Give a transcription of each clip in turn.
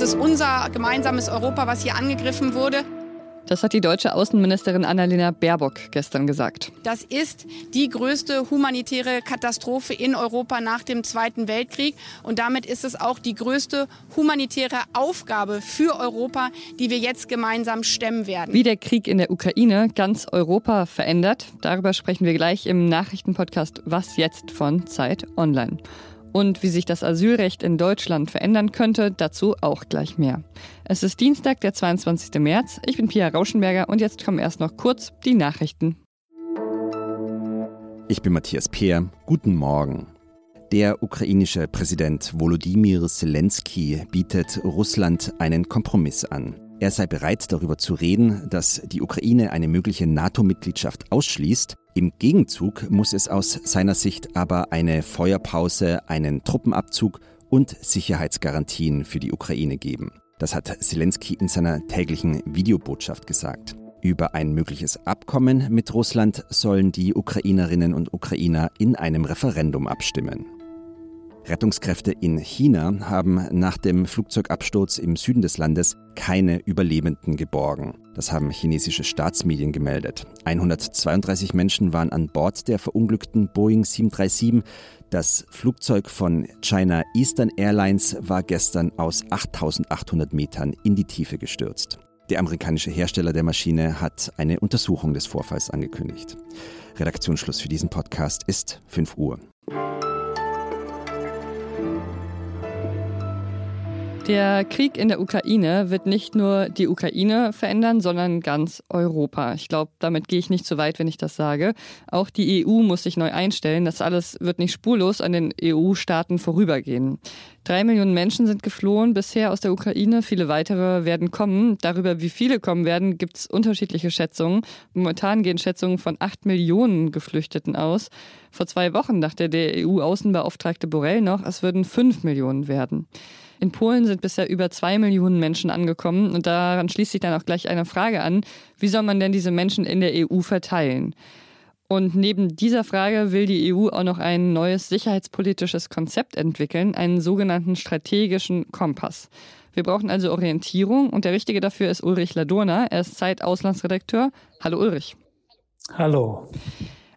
Es ist unser gemeinsames Europa, was hier angegriffen wurde. Das hat die deutsche Außenministerin Annalena Baerbock gestern gesagt. Das ist die größte humanitäre Katastrophe in Europa nach dem Zweiten Weltkrieg. Und damit ist es auch die größte humanitäre Aufgabe für Europa, die wir jetzt gemeinsam stemmen werden. Wie der Krieg in der Ukraine ganz Europa verändert, darüber sprechen wir gleich im Nachrichtenpodcast Was jetzt von Zeit Online. Und wie sich das Asylrecht in Deutschland verändern könnte, dazu auch gleich mehr. Es ist Dienstag, der 22. März. Ich bin Pia Rauschenberger und jetzt kommen erst noch kurz die Nachrichten. Ich bin Matthias Peer. Guten Morgen. Der ukrainische Präsident Volodymyr Zelensky bietet Russland einen Kompromiss an. Er sei bereit, darüber zu reden, dass die Ukraine eine mögliche NATO-Mitgliedschaft ausschließt. Im Gegenzug muss es aus seiner Sicht aber eine Feuerpause, einen Truppenabzug und Sicherheitsgarantien für die Ukraine geben. Das hat Zelensky in seiner täglichen Videobotschaft gesagt. Über ein mögliches Abkommen mit Russland sollen die Ukrainerinnen und Ukrainer in einem Referendum abstimmen. Rettungskräfte in China haben nach dem Flugzeugabsturz im Süden des Landes keine Überlebenden geborgen. Das haben chinesische Staatsmedien gemeldet. 132 Menschen waren an Bord der verunglückten Boeing 737. Das Flugzeug von China Eastern Airlines war gestern aus 8800 Metern in die Tiefe gestürzt. Der amerikanische Hersteller der Maschine hat eine Untersuchung des Vorfalls angekündigt. Redaktionsschluss für diesen Podcast ist 5 Uhr. Der Krieg in der Ukraine wird nicht nur die Ukraine verändern, sondern ganz Europa. Ich glaube, damit gehe ich nicht zu weit, wenn ich das sage. Auch die EU muss sich neu einstellen. Das alles wird nicht spurlos an den EU-Staaten vorübergehen. Drei Millionen Menschen sind geflohen bisher aus der Ukraine. Viele weitere werden kommen. Darüber, wie viele kommen werden, gibt es unterschiedliche Schätzungen. Momentan gehen Schätzungen von acht Millionen Geflüchteten aus. Vor zwei Wochen dachte der EU-Außenbeauftragte Borrell noch, es würden fünf Millionen werden. In Polen sind bisher über zwei Millionen Menschen angekommen und daran schließt sich dann auch gleich eine Frage an, wie soll man denn diese Menschen in der EU verteilen? Und neben dieser Frage will die EU auch noch ein neues sicherheitspolitisches Konzept entwickeln, einen sogenannten strategischen Kompass. Wir brauchen also Orientierung und der Richtige dafür ist Ulrich Ladurna. Er ist Zeit-Auslandsredakteur. Hallo Ulrich. Hallo.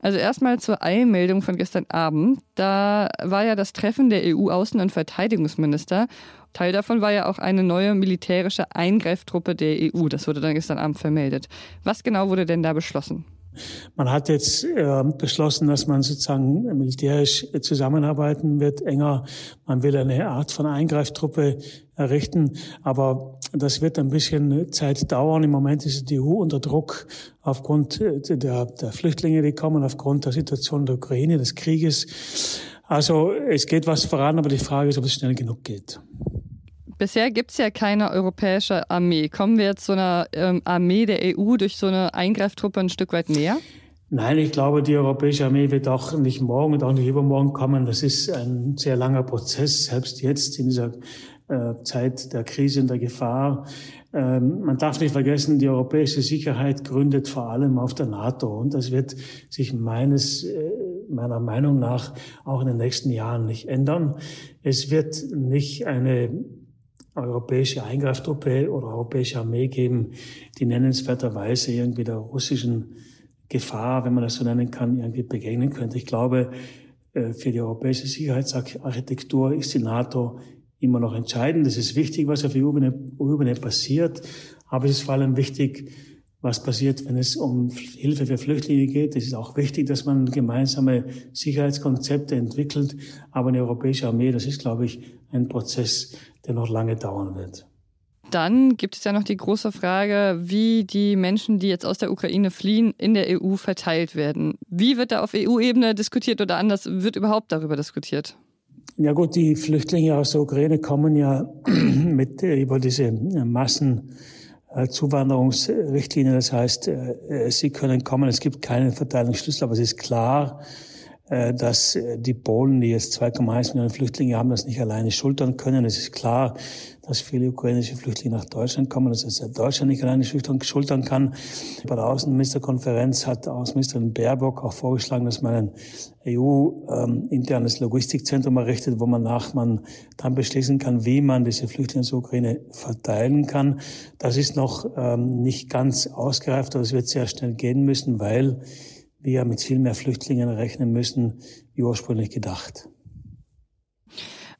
Also erstmal zur Eilmeldung von gestern Abend. Da war ja das Treffen der EU-Außen- und Verteidigungsminister. Teil davon war ja auch eine neue militärische Eingreiftruppe der EU. Das wurde dann gestern Abend vermeldet. Was genau wurde denn da beschlossen? Man hat jetzt äh, beschlossen, dass man sozusagen militärisch zusammenarbeiten wird, enger. Man will eine Art von Eingreiftruppe errichten, aber das wird ein bisschen Zeit dauern. Im Moment ist die EU unter Druck aufgrund äh, der, der Flüchtlinge, die kommen, aufgrund der Situation der Ukraine, des Krieges. Also es geht was voran, aber die Frage ist, ob es schnell genug geht. Bisher gibt es ja keine europäische Armee. Kommen wir jetzt so einer ähm, Armee der EU durch so eine Eingreiftruppe ein Stück weit näher? Nein, ich glaube, die Europäische Armee wird auch nicht morgen und auch nicht übermorgen kommen. Das ist ein sehr langer Prozess, selbst jetzt in dieser äh, Zeit der Krise und der Gefahr. Ähm, man darf nicht vergessen, die europäische Sicherheit gründet vor allem auf der NATO und das wird sich meines, äh, meiner Meinung nach auch in den nächsten Jahren nicht ändern. Es wird nicht eine europäische Eingreiftruppe oder europäische Armee geben, die nennenswerterweise irgendwie der russischen Gefahr, wenn man das so nennen kann, irgendwie begegnen könnte. Ich glaube, äh, für die europäische Sicherheitsarchitektur ist die NATO immer noch entscheidend. Es ist wichtig, was auf EU-Ebene passiert, aber es ist vor allem wichtig, was passiert, wenn es um Hilfe für Flüchtlinge geht. Es ist auch wichtig, dass man gemeinsame Sicherheitskonzepte entwickelt. Aber eine europäische Armee, das ist, glaube ich, ein Prozess, der noch lange dauern wird. Dann gibt es ja noch die große Frage, wie die Menschen, die jetzt aus der Ukraine fliehen, in der EU verteilt werden. Wie wird da auf EU-Ebene diskutiert oder anders wird überhaupt darüber diskutiert? Ja gut, die Flüchtlinge aus der Ukraine kommen ja mit über diese Massenzuwanderungsrichtlinie. Das heißt, äh, sie können kommen. Es gibt keinen Verteilungsschlüssel, aber es ist klar, äh, dass äh, die Polen, die jetzt 2,1 Millionen Flüchtlinge haben, das nicht alleine schultern können. Es ist klar, dass viele ukrainische Flüchtlinge nach Deutschland kommen, dass es Deutschland nicht alleine schultern kann. Bei der Außenministerkonferenz hat Außenministerin Baerbock auch vorgeschlagen, dass man ein EU-internes Logistikzentrum errichtet, wo man nach man dann beschließen kann, wie man diese Flüchtlinge zur Ukraine verteilen kann. Das ist noch ähm, nicht ganz ausgereift, aber es wird sehr schnell gehen müssen, weil wir mit viel mehr Flüchtlingen rechnen müssen, wie ursprünglich gedacht.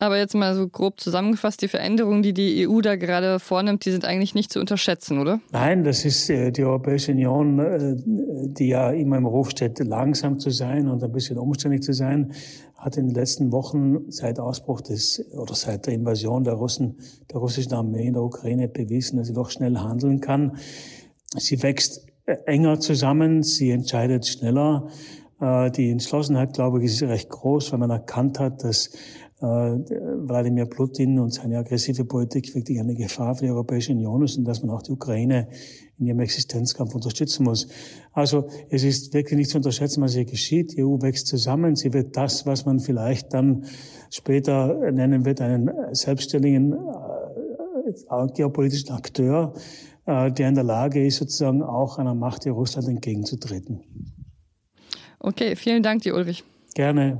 Aber jetzt mal so grob zusammengefasst, die Veränderungen, die die EU da gerade vornimmt, die sind eigentlich nicht zu unterschätzen, oder? Nein, das ist äh, die Europäische Union, äh, die ja immer im Ruf steht, langsam zu sein und ein bisschen umständlich zu sein, hat in den letzten Wochen seit Ausbruch des oder seit der Invasion der Russen, der russischen Armee in der Ukraine bewiesen, dass sie doch schnell handeln kann. Sie wächst enger zusammen, sie entscheidet schneller. Die Entschlossenheit, glaube ich, ist recht groß, weil man erkannt hat, dass äh, Wladimir Putin und seine aggressive Politik wirklich eine Gefahr für die Europäische Union ist und dass man auch die Ukraine in ihrem Existenzkampf unterstützen muss. Also es ist wirklich nicht zu unterschätzen, was hier geschieht. Die EU wächst zusammen. Sie wird das, was man vielleicht dann später nennen wird, einen selbstständigen äh, geopolitischen Akteur, äh, der in der Lage ist, sozusagen auch einer Macht wie Russland entgegenzutreten. Okay, vielen Dank dir, Ulrich. Gerne.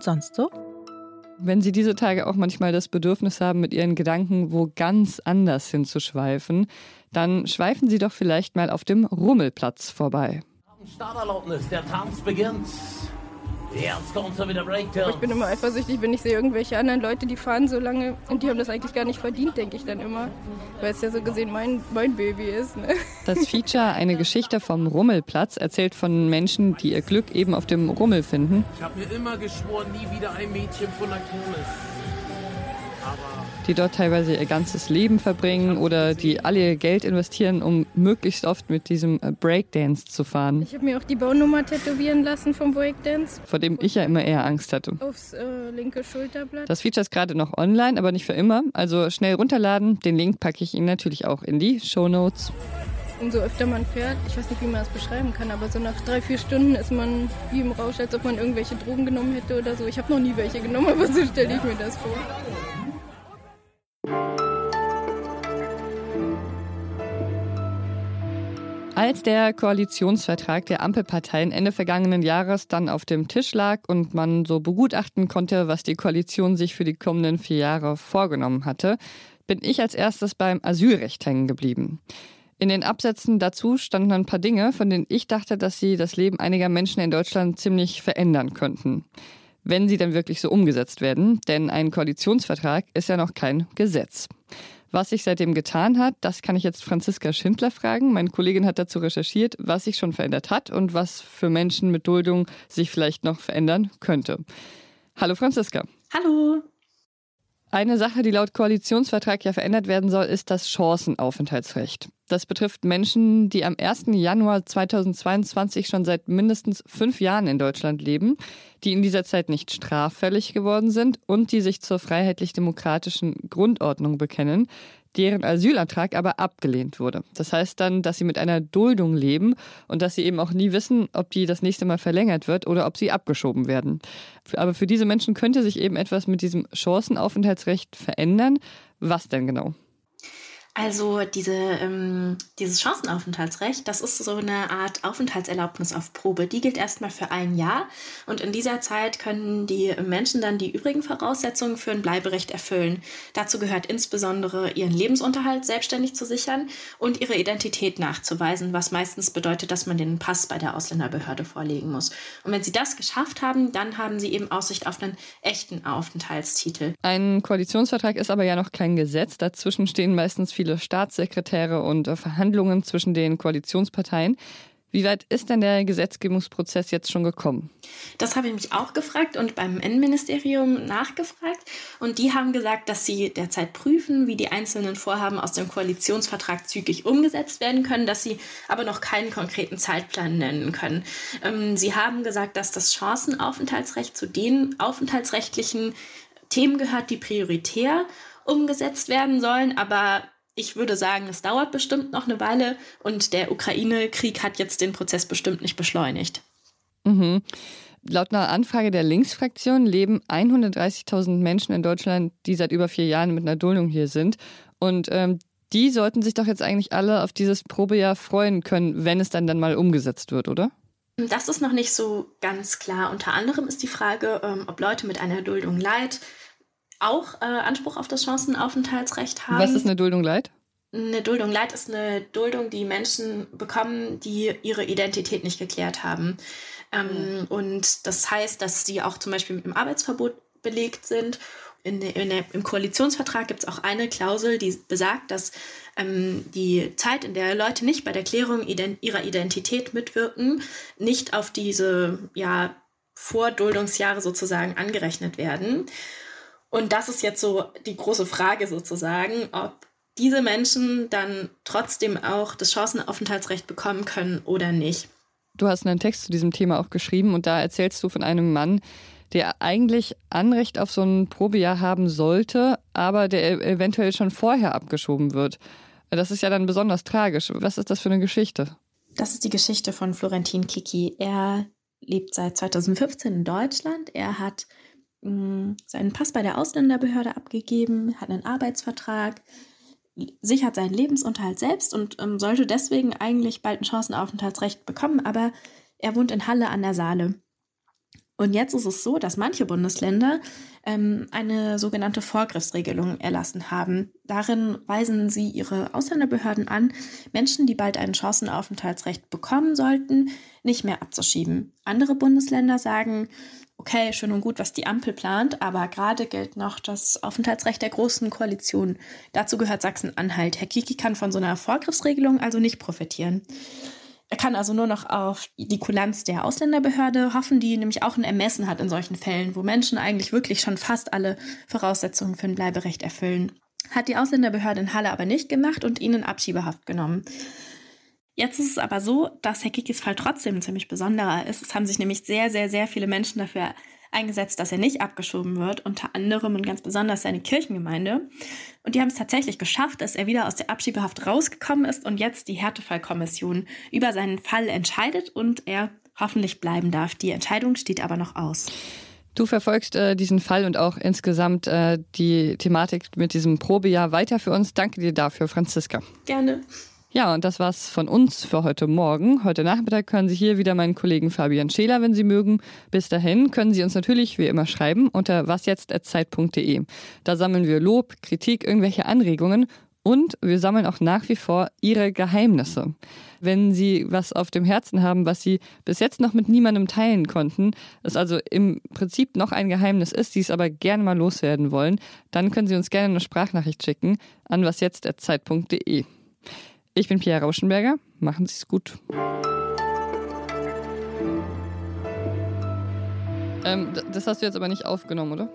und sonst so? Wenn Sie diese Tage auch manchmal das Bedürfnis haben, mit Ihren Gedanken wo ganz anders hinzuschweifen, dann schweifen Sie doch vielleicht mal auf dem Rummelplatz vorbei. Starterlaubnis, der Tanz beginnt. Jetzt kommt so wieder Breakdown. Ich bin immer eifersüchtig, wenn ich sehe irgendwelche anderen Leute, die fahren so lange und die haben das eigentlich gar nicht verdient, denke ich dann immer. Weil es ja so gesehen mein, mein Baby ist. Ne? Das Feature Eine Geschichte vom Rummelplatz erzählt von Menschen, die ihr Glück eben auf dem Rummel finden. Ich habe mir immer geschworen, nie wieder ein Mädchen von der Kirmes die dort teilweise ihr ganzes Leben verbringen oder die alle ihr Geld investieren, um möglichst oft mit diesem äh, Breakdance zu fahren. Ich habe mir auch die Baunummer tätowieren lassen vom Breakdance. Vor dem ich ja immer eher Angst hatte. Aufs äh, linke Schulterblatt. Das Feature ist gerade noch online, aber nicht für immer. Also schnell runterladen. Den Link packe ich Ihnen natürlich auch in die Show Notes. Umso öfter man fährt, ich weiß nicht, wie man das beschreiben kann, aber so nach drei, vier Stunden ist man wie im Rausch, als ob man irgendwelche Drogen genommen hätte oder so. Ich habe noch nie welche genommen, aber so stelle ich mir das vor. Als der Koalitionsvertrag der Ampelparteien Ende vergangenen Jahres dann auf dem Tisch lag und man so begutachten konnte, was die Koalition sich für die kommenden vier Jahre vorgenommen hatte, bin ich als erstes beim Asylrecht hängen geblieben. In den Absätzen dazu standen ein paar Dinge, von denen ich dachte, dass sie das Leben einiger Menschen in Deutschland ziemlich verändern könnten. Wenn sie dann wirklich so umgesetzt werden, denn ein Koalitionsvertrag ist ja noch kein Gesetz. Was sich seitdem getan hat, das kann ich jetzt Franziska Schindler fragen. Meine Kollegin hat dazu recherchiert, was sich schon verändert hat und was für Menschen mit Duldung sich vielleicht noch verändern könnte. Hallo Franziska. Hallo. Eine Sache, die laut Koalitionsvertrag ja verändert werden soll, ist das Chancenaufenthaltsrecht. Das betrifft Menschen, die am 1. Januar 2022 schon seit mindestens fünf Jahren in Deutschland leben, die in dieser Zeit nicht straffällig geworden sind und die sich zur freiheitlich-demokratischen Grundordnung bekennen, deren Asylantrag aber abgelehnt wurde. Das heißt dann, dass sie mit einer Duldung leben und dass sie eben auch nie wissen, ob die das nächste Mal verlängert wird oder ob sie abgeschoben werden. Aber für diese Menschen könnte sich eben etwas mit diesem Chancenaufenthaltsrecht verändern. Was denn genau? Also diese, ähm, dieses Chancenaufenthaltsrecht, das ist so eine Art Aufenthaltserlaubnis auf Probe. Die gilt erstmal für ein Jahr und in dieser Zeit können die Menschen dann die übrigen Voraussetzungen für ein Bleiberecht erfüllen. Dazu gehört insbesondere ihren Lebensunterhalt selbstständig zu sichern und ihre Identität nachzuweisen, was meistens bedeutet, dass man den Pass bei der Ausländerbehörde vorlegen muss. Und wenn sie das geschafft haben, dann haben sie eben Aussicht auf einen echten Aufenthaltstitel. Ein Koalitionsvertrag ist aber ja noch kein Gesetz. Dazwischen stehen meistens viele Staatssekretäre und äh, Verhandlungen zwischen den Koalitionsparteien. Wie weit ist denn der Gesetzgebungsprozess jetzt schon gekommen? Das habe ich mich auch gefragt und beim Innenministerium nachgefragt. Und die haben gesagt, dass sie derzeit prüfen, wie die einzelnen Vorhaben aus dem Koalitionsvertrag zügig umgesetzt werden können, dass sie aber noch keinen konkreten Zeitplan nennen können. Ähm, sie haben gesagt, dass das Chancenaufenthaltsrecht zu den aufenthaltsrechtlichen Themen gehört, die prioritär umgesetzt werden sollen, aber ich würde sagen, es dauert bestimmt noch eine Weile und der Ukraine-Krieg hat jetzt den Prozess bestimmt nicht beschleunigt. Mhm. Laut einer Anfrage der Linksfraktion leben 130.000 Menschen in Deutschland, die seit über vier Jahren mit einer Duldung hier sind. Und ähm, die sollten sich doch jetzt eigentlich alle auf dieses Probejahr freuen können, wenn es dann dann mal umgesetzt wird, oder? Das ist noch nicht so ganz klar. Unter anderem ist die Frage, ähm, ob Leute mit einer Duldung Leid auch äh, Anspruch auf das Chancenaufenthaltsrecht haben. Was ist eine Duldung Leid? Eine Duldung Leid ist eine Duldung, die Menschen bekommen, die ihre Identität nicht geklärt haben. Ähm, mhm. Und das heißt, dass sie auch zum Beispiel mit einem Arbeitsverbot belegt sind in in der, im Koalitionsvertrag gibt es auch eine Klausel, die besagt, dass ähm, die Zeit, in der Leute nicht bei der Klärung ident ihrer Identität mitwirken, nicht auf diese ja, Vorduldungsjahre sozusagen angerechnet werden. Und das ist jetzt so die große Frage sozusagen, ob diese Menschen dann trotzdem auch das Chancenaufenthaltsrecht bekommen können oder nicht. Du hast einen Text zu diesem Thema auch geschrieben und da erzählst du von einem Mann, der eigentlich Anrecht auf so ein Probejahr haben sollte, aber der e-, eventuell schon vorher abgeschoben wird. Das ist ja dann besonders tragisch. Was ist das für eine Geschichte? Das ist die Geschichte von Florentin Kiki. Er lebt seit 2015 in Deutschland. Er hat seinen Pass bei der Ausländerbehörde abgegeben, hat einen Arbeitsvertrag, sichert seinen Lebensunterhalt selbst und ähm, sollte deswegen eigentlich bald ein Chancenaufenthaltsrecht bekommen, aber er wohnt in Halle an der Saale. Und jetzt ist es so, dass manche Bundesländer ähm, eine sogenannte Vorgriffsregelung erlassen haben. Darin weisen sie ihre Ausländerbehörden an, Menschen, die bald ein Chancenaufenthaltsrecht bekommen sollten, nicht mehr abzuschieben. Andere Bundesländer sagen, okay, schön und gut, was die Ampel plant, aber gerade gilt noch das Aufenthaltsrecht der Großen Koalition. Dazu gehört Sachsen-Anhalt. Herr Kiki kann von so einer Vorgriffsregelung also nicht profitieren. Er kann also nur noch auf die Kulanz der Ausländerbehörde hoffen, die nämlich auch ein Ermessen hat in solchen Fällen, wo Menschen eigentlich wirklich schon fast alle Voraussetzungen für ein Bleiberecht erfüllen. Hat die Ausländerbehörde in Halle aber nicht gemacht und ihnen Abschiebehaft genommen. Jetzt ist es aber so, dass Herr Kikis Fall trotzdem ein ziemlich besonderer ist. Es haben sich nämlich sehr, sehr, sehr viele Menschen dafür eingesetzt, dass er nicht abgeschoben wird, unter anderem und ganz besonders seine Kirchengemeinde. Und die haben es tatsächlich geschafft, dass er wieder aus der Abschiebehaft rausgekommen ist und jetzt die Härtefallkommission über seinen Fall entscheidet und er hoffentlich bleiben darf. Die Entscheidung steht aber noch aus. Du verfolgst äh, diesen Fall und auch insgesamt äh, die Thematik mit diesem Probejahr weiter für uns. Danke dir dafür, Franziska. Gerne. Ja, und das war's von uns für heute Morgen. Heute Nachmittag hören Sie hier wieder meinen Kollegen Fabian Scheler, wenn Sie mögen. Bis dahin können Sie uns natürlich wie immer schreiben unter wasjetzt.zeit.de. Da sammeln wir Lob, Kritik, irgendwelche Anregungen und wir sammeln auch nach wie vor Ihre Geheimnisse. Wenn Sie was auf dem Herzen haben, was Sie bis jetzt noch mit niemandem teilen konnten, es also im Prinzip noch ein Geheimnis ist, Sie es aber gerne mal loswerden wollen, dann können Sie uns gerne eine Sprachnachricht schicken an wasjetzt.zeit.de. Ich bin Pierre Rauschenberger. Machen Sie es gut. Ähm, das hast du jetzt aber nicht aufgenommen, oder?